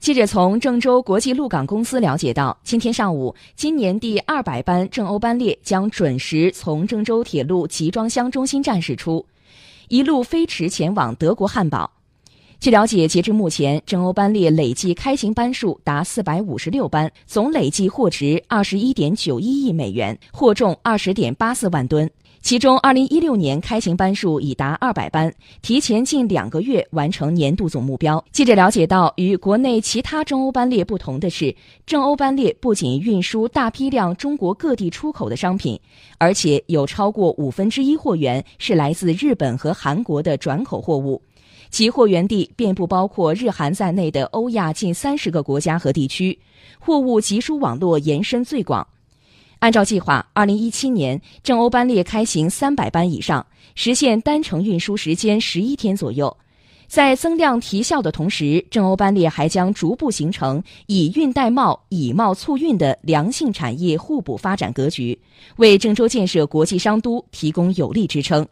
记者从郑州国际陆港公司了解到，今天上午，今年第二百班郑欧班列将准时从郑州铁路集装箱中心站驶出，一路飞驰前往德国汉堡。据了解，截至目前，郑欧班列累计开行班数达四百五十六班，总累计货值二十一点九一亿美元，货重二十点八四万吨。其中，二零一六年开行班数已达二百班，提前近两个月完成年度总目标。记者了解到，与国内其他中欧班列不同的是，正欧班列不仅运输大批量中国各地出口的商品，而且有超过五分之一货源是来自日本和韩国的转口货物，其货源地遍布包括日韩在内的欧亚近三十个国家和地区，货物集输网络延伸最广。按照计划，二零一七年郑欧班列开行三百班以上，实现单程运输时间十一天左右。在增量提效的同时，郑欧班列还将逐步形成以运带贸、以贸促运的良性产业互补发展格局，为郑州建设国际商都提供有力支撑。